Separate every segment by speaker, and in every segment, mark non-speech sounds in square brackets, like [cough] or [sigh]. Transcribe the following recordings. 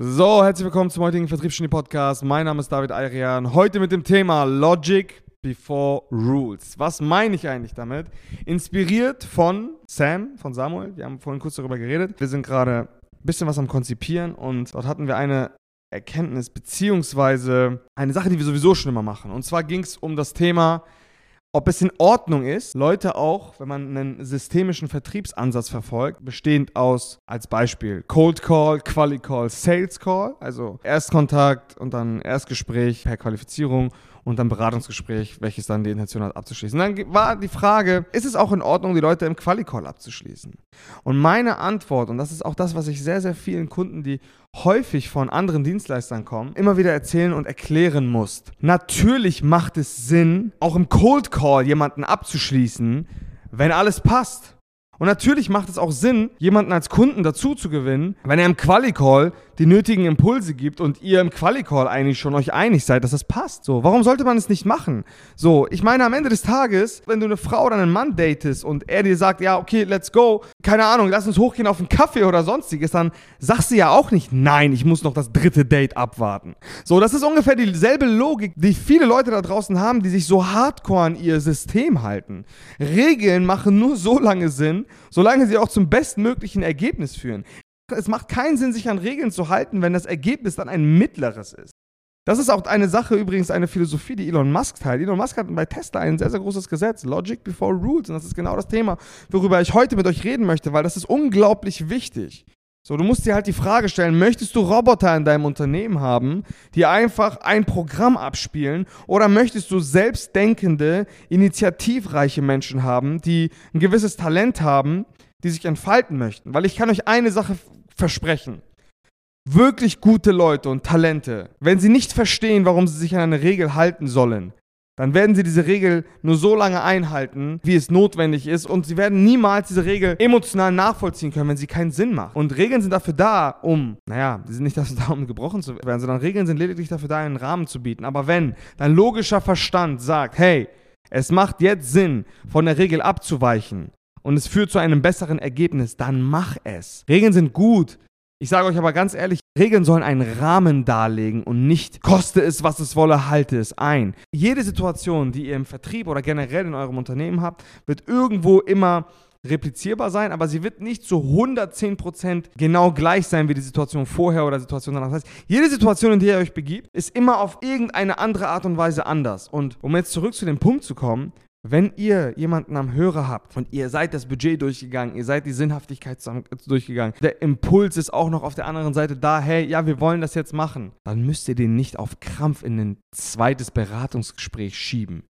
Speaker 1: So, herzlich willkommen zum heutigen Vertriebsgenie Podcast. Mein Name ist David Ayrian. Heute mit dem Thema Logic before Rules. Was meine ich eigentlich damit? Inspiriert von Sam, von Samuel. Wir haben vorhin kurz darüber geredet. Wir sind gerade ein bisschen was am Konzipieren und dort hatten wir eine Erkenntnis beziehungsweise eine Sache, die wir sowieso schon immer machen. Und zwar ging es um das Thema ob es in Ordnung ist, Leute auch, wenn man einen systemischen Vertriebsansatz verfolgt, bestehend aus als Beispiel Cold Call, Quali Call, Sales Call, also Erstkontakt und dann Erstgespräch per Qualifizierung und dann Beratungsgespräch, welches dann die Intention hat abzuschließen. Dann war die Frage, ist es auch in Ordnung, die Leute im Quali-Call abzuschließen? Und meine Antwort, und das ist auch das, was ich sehr, sehr vielen Kunden, die häufig von anderen Dienstleistern kommen, immer wieder erzählen und erklären muss. Natürlich macht es Sinn, auch im Cold Call jemanden abzuschließen, wenn alles passt. Und natürlich macht es auch Sinn, jemanden als Kunden dazu zu gewinnen, wenn er im Quali-Call die nötigen Impulse gibt und ihr im Quali-Call eigentlich schon euch einig seid, dass das passt. So, warum sollte man es nicht machen? So, ich meine, am Ende des Tages, wenn du eine Frau oder einen Mann datest und er dir sagt, ja, okay, let's go, keine Ahnung, lass uns hochgehen auf einen Kaffee oder sonstiges, dann sagst du ja auch nicht, nein, ich muss noch das dritte Date abwarten. So, das ist ungefähr dieselbe Logik, die viele Leute da draußen haben, die sich so hardcore an ihr System halten. Regeln machen nur so lange Sinn, solange sie auch zum bestmöglichen Ergebnis führen. Es macht keinen Sinn, sich an Regeln zu halten, wenn das Ergebnis dann ein mittleres ist. Das ist auch eine Sache, übrigens eine Philosophie, die Elon Musk teilt. Elon Musk hat bei Tesla ein sehr, sehr großes Gesetz, Logic before Rules. Und das ist genau das Thema, worüber ich heute mit euch reden möchte, weil das ist unglaublich wichtig. So, du musst dir halt die Frage stellen, möchtest du Roboter in deinem Unternehmen haben, die einfach ein Programm abspielen oder möchtest du selbstdenkende, initiativreiche Menschen haben, die ein gewisses Talent haben, die sich entfalten möchten? Weil ich kann euch eine Sache versprechen. Wirklich gute Leute und Talente, wenn sie nicht verstehen, warum sie sich an eine Regel halten sollen, dann werden sie diese Regel nur so lange einhalten, wie es notwendig ist. Und sie werden niemals diese Regel emotional nachvollziehen können, wenn sie keinen Sinn macht. Und Regeln sind dafür da, um, naja, sie sind nicht dafür da, um gebrochen zu werden, sondern Regeln sind lediglich dafür da, einen Rahmen zu bieten. Aber wenn dein logischer Verstand sagt, hey, es macht jetzt Sinn, von der Regel abzuweichen und es führt zu einem besseren Ergebnis, dann mach es. Regeln sind gut, ich sage euch aber ganz ehrlich, Regeln sollen einen Rahmen darlegen und nicht koste es, was es wolle, halte es ein. Jede Situation, die ihr im Vertrieb oder generell in eurem Unternehmen habt, wird irgendwo immer replizierbar sein, aber sie wird nicht zu 110% genau gleich sein wie die Situation vorher oder Situation danach. Das heißt, jede Situation, in der ihr euch begibt, ist immer auf irgendeine andere Art und Weise anders. Und um jetzt zurück zu dem Punkt zu kommen, wenn ihr jemanden am Hörer habt und ihr seid das Budget durchgegangen, ihr seid die Sinnhaftigkeit durchgegangen, der Impuls ist auch noch auf der anderen Seite da, hey, ja, wir wollen das jetzt machen, dann müsst ihr den nicht auf Krampf in ein zweites Beratungsgespräch schieben.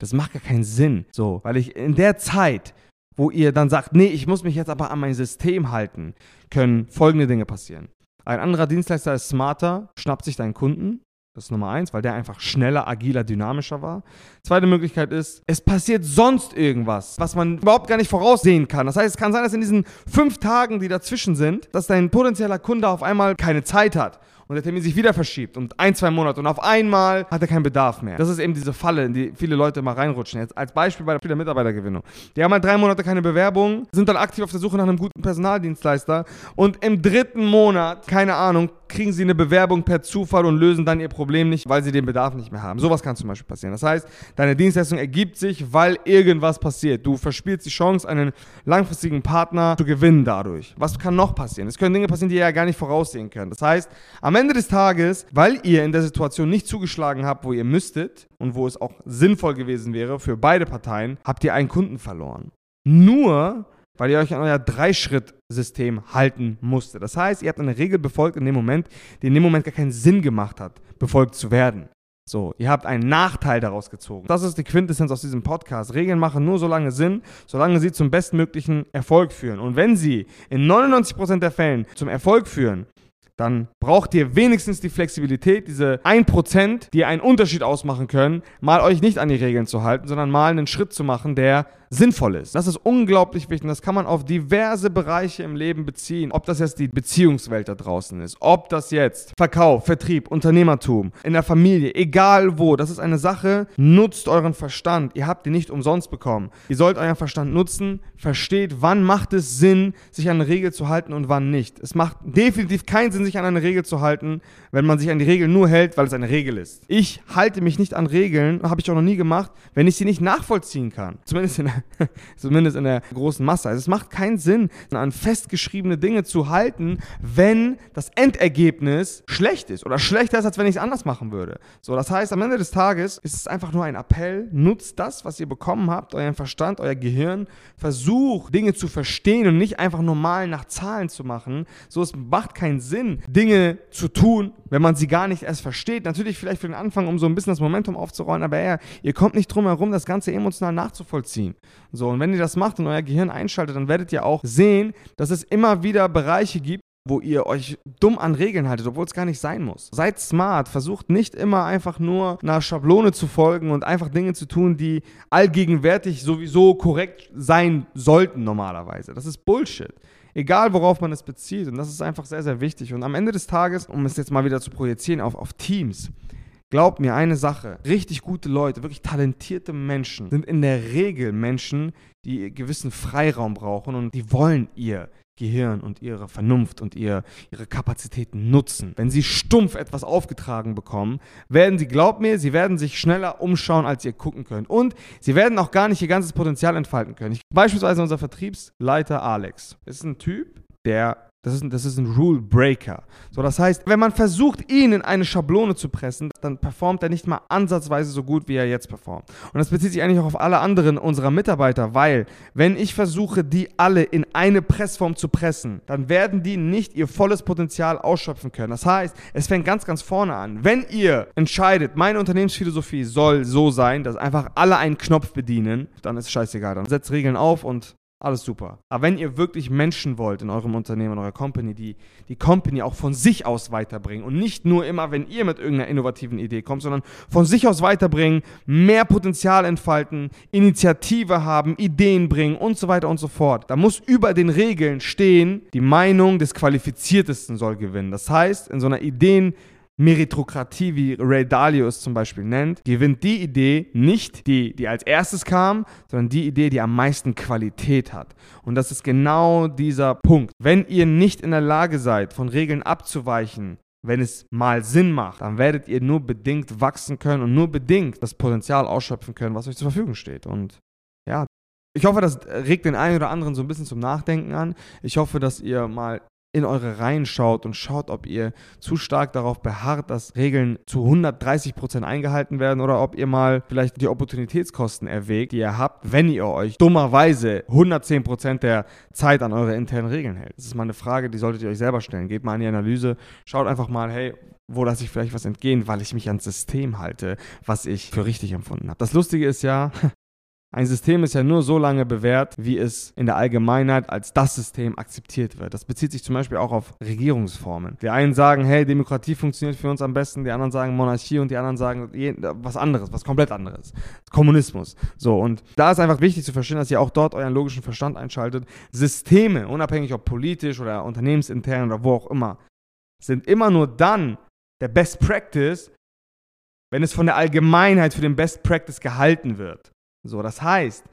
Speaker 1: Das macht gar keinen Sinn. So, weil ich in der Zeit, wo ihr dann sagt, nee, ich muss mich jetzt aber an mein System halten, können folgende Dinge passieren. Ein anderer Dienstleister ist smarter, schnappt sich deinen Kunden, das ist Nummer eins, weil der einfach schneller, agiler, dynamischer war. Zweite Möglichkeit ist, es passiert sonst irgendwas, was man überhaupt gar nicht voraussehen kann. Das heißt, es kann sein, dass in diesen fünf Tagen, die dazwischen sind, dass dein potenzieller Kunde auf einmal keine Zeit hat und der Termin sich wieder verschiebt und ein, zwei Monate und auf einmal hat er keinen Bedarf mehr. Das ist eben diese Falle, in die viele Leute mal reinrutschen. Jetzt als Beispiel bei der Mitarbeitergewinnung. Die haben halt drei Monate keine Bewerbung, sind dann aktiv auf der Suche nach einem guten Personaldienstleister und im dritten Monat, keine Ahnung, kriegen sie eine Bewerbung per Zufall und lösen dann ihr Problem nicht, weil sie den Bedarf nicht mehr haben. Sowas kann zum Beispiel passieren. Das heißt, deine Dienstleistung ergibt sich, weil irgendwas passiert. Du verspielst die Chance, einen langfristigen Partner zu gewinnen dadurch. Was kann noch passieren? Es können Dinge passieren, die ihr ja gar nicht voraussehen könnt. Das heißt, am Ende des Tages, weil ihr in der Situation nicht zugeschlagen habt, wo ihr müsstet und wo es auch sinnvoll gewesen wäre für beide Parteien, habt ihr einen Kunden verloren. Nur weil ihr euch an euer Dreischritt-System halten musstet. Das heißt, ihr habt eine Regel befolgt in dem Moment, die in dem Moment gar keinen Sinn gemacht hat, befolgt zu werden. So, ihr habt einen Nachteil daraus gezogen. Das ist die Quintessenz aus diesem Podcast. Regeln machen nur so lange Sinn, solange sie zum bestmöglichen Erfolg führen. Und wenn sie in 99% der Fällen zum Erfolg führen, dann braucht ihr wenigstens die Flexibilität, diese 1%, die einen Unterschied ausmachen können, mal euch nicht an die Regeln zu halten, sondern mal einen Schritt zu machen, der sinnvoll ist. Das ist unglaublich wichtig. Das kann man auf diverse Bereiche im Leben beziehen. Ob das jetzt die Beziehungswelt da draußen ist, ob das jetzt Verkauf, Vertrieb, Unternehmertum, in der Familie, egal wo. Das ist eine Sache. Nutzt euren Verstand. Ihr habt ihn nicht umsonst bekommen. Ihr sollt euren Verstand nutzen. Versteht, wann macht es Sinn, sich an eine Regel zu halten und wann nicht. Es macht definitiv keinen Sinn, sich an eine Regel zu halten, wenn man sich an die Regel nur hält, weil es eine Regel ist. Ich halte mich nicht an Regeln, habe ich auch noch nie gemacht, wenn ich sie nicht nachvollziehen kann. Zumindest in [laughs] zumindest in der großen Masse. Also es macht keinen Sinn, an festgeschriebene Dinge zu halten, wenn das Endergebnis schlecht ist oder schlechter ist, als wenn ich es anders machen würde. So, das heißt, am Ende des Tages ist es einfach nur ein Appell, nutzt das, was ihr bekommen habt, euren Verstand, euer Gehirn, versucht Dinge zu verstehen und nicht einfach normal nach Zahlen zu machen. So, es macht keinen Sinn, Dinge zu tun, wenn man sie gar nicht erst versteht. Natürlich vielleicht für den Anfang, um so ein bisschen das Momentum aufzurollen, aber ja, ihr kommt nicht drum herum, das Ganze emotional nachzuvollziehen. So, und wenn ihr das macht und euer Gehirn einschaltet, dann werdet ihr auch sehen, dass es immer wieder Bereiche gibt, wo ihr euch dumm an Regeln haltet, obwohl es gar nicht sein muss. Seid smart, versucht nicht immer einfach nur einer Schablone zu folgen und einfach Dinge zu tun, die allgegenwärtig sowieso korrekt sein sollten normalerweise. Das ist Bullshit. Egal, worauf man es bezieht. Und das ist einfach sehr, sehr wichtig. Und am Ende des Tages, um es jetzt mal wieder zu projizieren auf, auf Teams, Glaubt mir eine Sache, richtig gute Leute, wirklich talentierte Menschen sind in der Regel Menschen, die gewissen Freiraum brauchen und die wollen ihr Gehirn und ihre Vernunft und ihr, ihre Kapazitäten nutzen. Wenn sie stumpf etwas aufgetragen bekommen, werden sie, glaubt mir, sie werden sich schneller umschauen, als ihr gucken könnt. Und sie werden auch gar nicht ihr ganzes Potenzial entfalten können. Ich, beispielsweise unser Vertriebsleiter Alex ist ein Typ, der das ist, ein, das ist ein Rule Breaker. So, das heißt, wenn man versucht, ihn in eine Schablone zu pressen, dann performt er nicht mal ansatzweise so gut, wie er jetzt performt. Und das bezieht sich eigentlich auch auf alle anderen unserer Mitarbeiter, weil wenn ich versuche, die alle in eine Pressform zu pressen, dann werden die nicht ihr volles Potenzial ausschöpfen können. Das heißt, es fängt ganz, ganz vorne an. Wenn ihr entscheidet, meine Unternehmensphilosophie soll so sein, dass einfach alle einen Knopf bedienen, dann ist es scheißegal. Dann setzt Regeln auf und alles super. Aber wenn ihr wirklich Menschen wollt in eurem Unternehmen, in eurer Company, die die Company auch von sich aus weiterbringen und nicht nur immer, wenn ihr mit irgendeiner innovativen Idee kommt, sondern von sich aus weiterbringen, mehr Potenzial entfalten, Initiative haben, Ideen bringen und so weiter und so fort. Da muss über den Regeln stehen, die Meinung des Qualifiziertesten soll gewinnen. Das heißt, in so einer Ideen- Meritokratie, wie Ray Dalio es zum Beispiel nennt, gewinnt die Idee nicht, die, die als erstes kam, sondern die Idee, die am meisten Qualität hat. Und das ist genau dieser Punkt. Wenn ihr nicht in der Lage seid, von Regeln abzuweichen, wenn es mal Sinn macht, dann werdet ihr nur bedingt wachsen können und nur bedingt das Potenzial ausschöpfen können, was euch zur Verfügung steht. Und ja, ich hoffe, das regt den einen oder anderen so ein bisschen zum Nachdenken an. Ich hoffe, dass ihr mal in eure Reihen schaut und schaut, ob ihr zu stark darauf beharrt, dass Regeln zu 130 Prozent eingehalten werden oder ob ihr mal vielleicht die Opportunitätskosten erwägt, die ihr habt, wenn ihr euch dummerweise 110 Prozent der Zeit an eure internen Regeln hält. Das ist mal eine Frage, die solltet ihr euch selber stellen. Geht mal in die Analyse, schaut einfach mal, hey, wo lasse ich vielleicht was entgehen, weil ich mich ans System halte, was ich für richtig empfunden habe. Das Lustige ist ja, [laughs] ein System ist ja nur so lange bewährt, wie es in der Allgemeinheit als das System akzeptiert wird. Das bezieht sich zum Beispiel auch auf Regierungsformen. Die einen sagen, hey, Demokratie funktioniert für uns am besten, die anderen sagen Monarchie und die anderen sagen was anderes, was komplett anderes. Kommunismus. So, und da ist einfach wichtig zu verstehen, dass ihr auch dort euren logischen Verstand einschaltet. Systeme, unabhängig ob politisch oder unternehmensintern oder wo auch immer, sind immer nur dann der Best Practice, wenn es von der Allgemeinheit für den Best Practice gehalten wird. So, das heißt,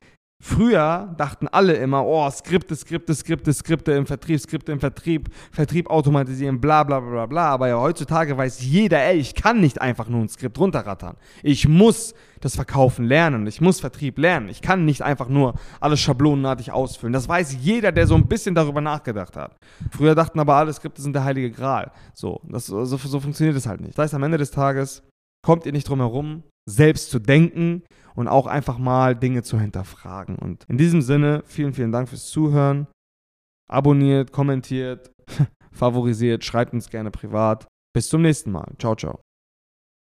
Speaker 1: Früher dachten alle immer, oh, Skripte, Skripte, Skripte, Skripte im Vertrieb, Skripte im Vertrieb, Vertrieb automatisieren, bla bla bla bla. Aber ja, heutzutage weiß jeder, ey, ich kann nicht einfach nur ein Skript runterrattern. Ich muss das Verkaufen lernen, ich muss Vertrieb lernen. Ich kann nicht einfach nur alles schablonenartig ausfüllen. Das weiß jeder, der so ein bisschen darüber nachgedacht hat. Früher dachten aber alle Skripte sind der heilige Gral. So, das, so, so funktioniert es halt nicht. Das heißt, am Ende des Tages kommt ihr nicht drum herum, selbst zu denken und auch einfach mal Dinge zu hinterfragen. Und in diesem Sinne, vielen, vielen Dank fürs Zuhören. Abonniert, kommentiert, [laughs] favorisiert, schreibt uns gerne privat. Bis zum nächsten Mal. Ciao, ciao.